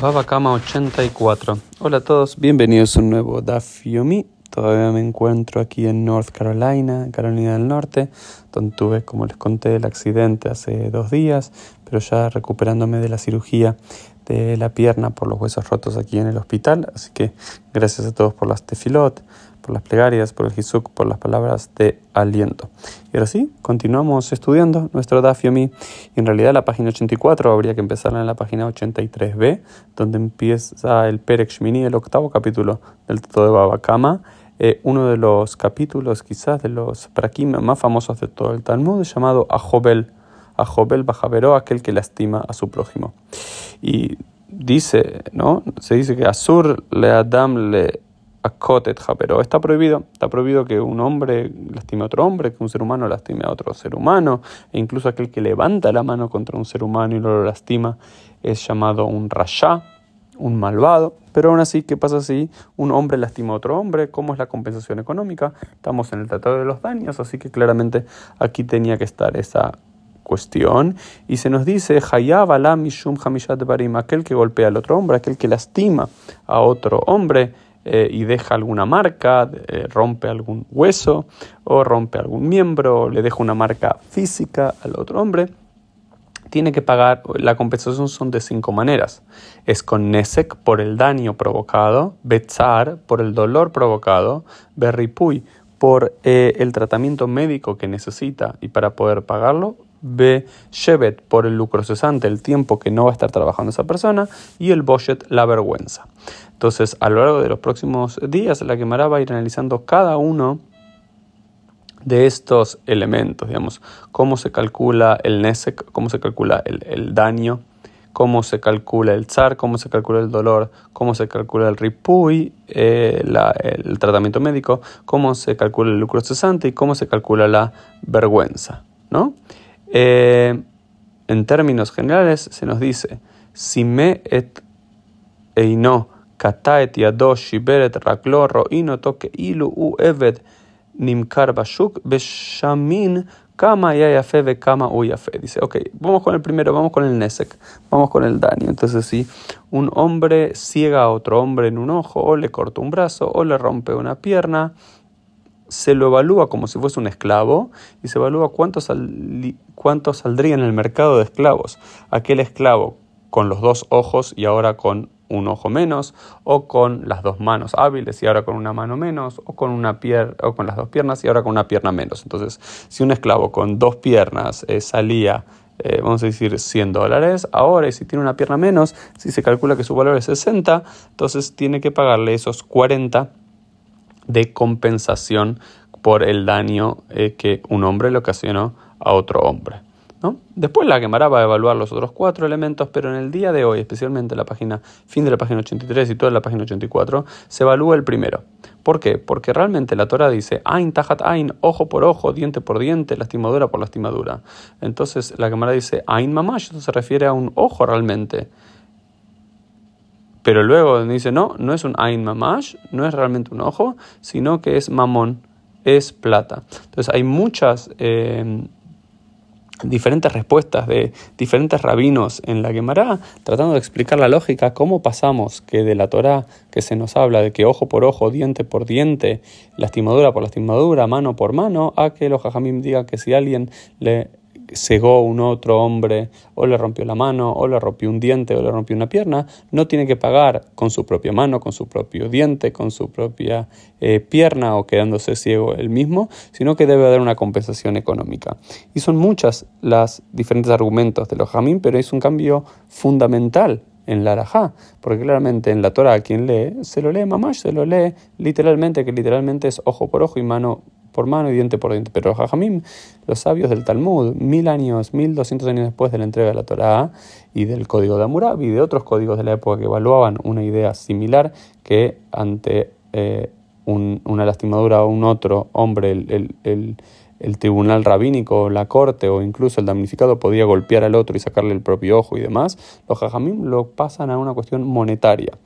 Baba Kama 84. Hola a todos, bienvenidos a un nuevo Daf Yomi. Todavía me encuentro aquí en North Carolina, Carolina del Norte, donde tuve, como les conté, el accidente hace dos días, pero ya recuperándome de la cirugía de la pierna por los huesos rotos aquí en el hospital. Así que gracias a todos por las tefilot, por las plegarias, por el Hizuk, por las palabras de aliento. Y ahora sí, continuamos estudiando nuestro Daf Yomi. En realidad la página 84 habría que empezar en la página 83b, donde empieza el Perek Shmini, el octavo capítulo del Todo de Baba Kama. Eh, uno de los capítulos, quizás de los prakim más famosos de todo el Talmud, llamado Ajobel. Ajobel Bajaveró, aquel que lastima a su prójimo. Y dice, ¿no? Se dice que Asur le Adam le Akotet pero está prohibido, está prohibido que un hombre lastime a otro hombre, que un ser humano lastime a otro ser humano, e incluso aquel que levanta la mano contra un ser humano y lo lastima es llamado un rasha, un malvado, pero aún así, ¿qué pasa si un hombre lastima a otro hombre? ¿Cómo es la compensación económica? Estamos en el Tratado de los Daños, así que claramente aquí tenía que estar esa cuestión y se nos dice Hayab Mishum Hamishat Barim, aquel que golpea al otro hombre, aquel que lastima a otro hombre, eh, y deja alguna marca, eh, rompe algún hueso o rompe algún miembro, le deja una marca física al otro hombre, tiene que pagar, la compensación son de cinco maneras. Es con Nesek por el daño provocado, Betzar por el dolor provocado, Berripuy por eh, el tratamiento médico que necesita y para poder pagarlo, B. Shevet por el lucro cesante, el tiempo que no va a estar trabajando esa persona, y el Boshet, la vergüenza. Entonces, a lo largo de los próximos días, la Gemara va a ir analizando cada uno de estos elementos, digamos, cómo se calcula el Nesek, cómo se calcula el, daño, cómo se calcula el zar, cómo se calcula el dolor, cómo se calcula el ripuy, eh, el tratamiento médico, cómo se calcula el lucro cesante y cómo se calcula la vergüenza, ¿no? Eh, en términos generales se nos dice, si me et eino kataet yado shiberet raklo ro'ino toque ilu u evet nimkar bashuk beshamin kama yayafe ve kama uyafe. Dice, ok, vamos con el primero, vamos con el nesek, vamos con el daño. Entonces, si un hombre ciega a otro hombre en un ojo, o le corta un brazo, o le rompe una pierna, se lo evalúa como si fuese un esclavo y se evalúa cuánto, saldría en el mercado de esclavos. Aquel esclavo con los dos ojos y ahora con un ojo menos, o con las dos manos hábiles y ahora con una mano menos, o con, una pier o con las dos piernas y ahora con una pierna menos. Entonces, si un esclavo con dos piernas eh, salía, eh, vamos a decir, 100 dólares, ahora y si tiene una pierna menos, si se calcula que su valor es 60, entonces tiene que pagarle esos 40 de compensación por el daño eh, que un hombre le ocasionó a otro hombre. ¿no? Después la Gemara va a evaluar los otros cuatro elementos, pero en el día de hoy, especialmente la página, fin de la página 83 y toda la página 84, se evalúa el primero. ¿Por qué? Porque realmente la Torah dice Ain tajat Ain, ojo por ojo, diente por diente, lastimadura por lastimadura. Entonces la Gemara dice Ain mamash, eso se refiere a un ojo realmente. Pero luego dice, no, no es un Ain Mamash, no es realmente un ojo, sino que es mamón, es plata. Entonces hay muchas eh, diferentes respuestas de diferentes rabinos en la Gemara, tratando de explicar la lógica, cómo pasamos que de la Torah que se nos habla de que ojo por ojo, diente por diente, lastimadura por lastimadura, mano por mano, a que los jajamim digan que si alguien le cegó un otro hombre, o le rompió la mano, o le rompió un diente, o le rompió una pierna, no tiene que pagar con su propia mano, con su propio diente, con su propia eh, pierna o quedándose ciego él mismo, sino que debe haber una compensación económica. Y son muchas las diferentes argumentos de los jamín, pero es un cambio fundamental en la Arajá, porque claramente en la Torah quien lee, se lo lee mamash, se lo lee literalmente, que literalmente es ojo por ojo y mano por mano y diente por diente. Pero Jajamim, los sabios del Talmud, mil años, mil doscientos años después de la entrega de la Torah y del código de Hammurabi y de otros códigos de la época que evaluaban una idea similar que ante eh, una lastimadura a un otro hombre, el, el, el, tribunal rabínico, la corte o incluso el damnificado podía golpear al otro y sacarle el propio ojo y demás, los Jajamim lo pasan a una cuestión monetaria.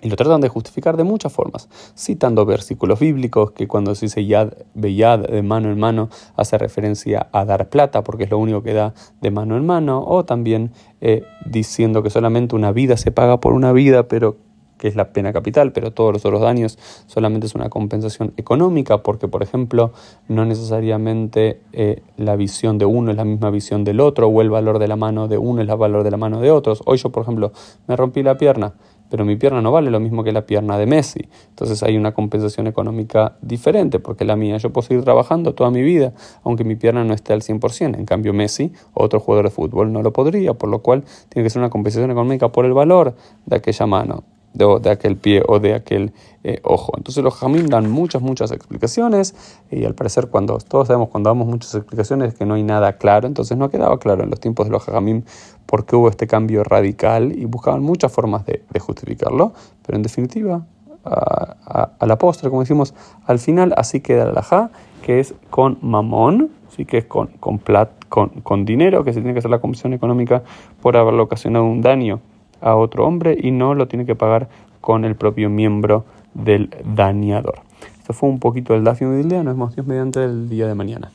Y lo tratan de justificar de muchas formas, citando versículos bíblicos que cuando se dice yad beyad de mano en mano hace referencia a dar plata porque es lo único que da de mano en mano, o también eh, diciendo que solamente una vida se paga por una vida, pero que es la pena capital, pero todos los otros daños solamente es una compensación económica, porque por ejemplo no necesariamente eh, la visión de uno es la misma visión del otro, o el valor de la mano de uno es el valor de la mano de otros. Hoy yo, por ejemplo, me rompí la pierna pero mi pierna no vale lo mismo que la pierna de Messi. Entonces hay una compensación económica diferente, porque la mía yo puedo seguir trabajando toda mi vida, aunque mi pierna no esté al 100%. En cambio Messi, otro jugador de fútbol, no lo podría, por lo cual tiene que ser una compensación económica por el valor de aquella mano de, aquel pie o de aquel eh, ojo. Entonces los jamim dan muchas, muchas explicaciones y al parecer cuando todos sabemos cuando damos muchas explicaciones que no hay nada claro, entonces no quedaba claro en los tiempos de los jamim por qué hubo este cambio radical y buscaban muchas formas de, justificarlo, pero en definitiva a, la postre, como decimos, al final así queda la halajá, que es con mamón, ¿sí? que es con, con, plat, con, con dinero, que se tiene que hacer la comisión económica por haberle ocasionado un daño a otro hombre y no lo tiene que pagar con el propio miembro del dañador. Esto fue un poquito del Dafio del día, nos vemos mediante el día de mañana.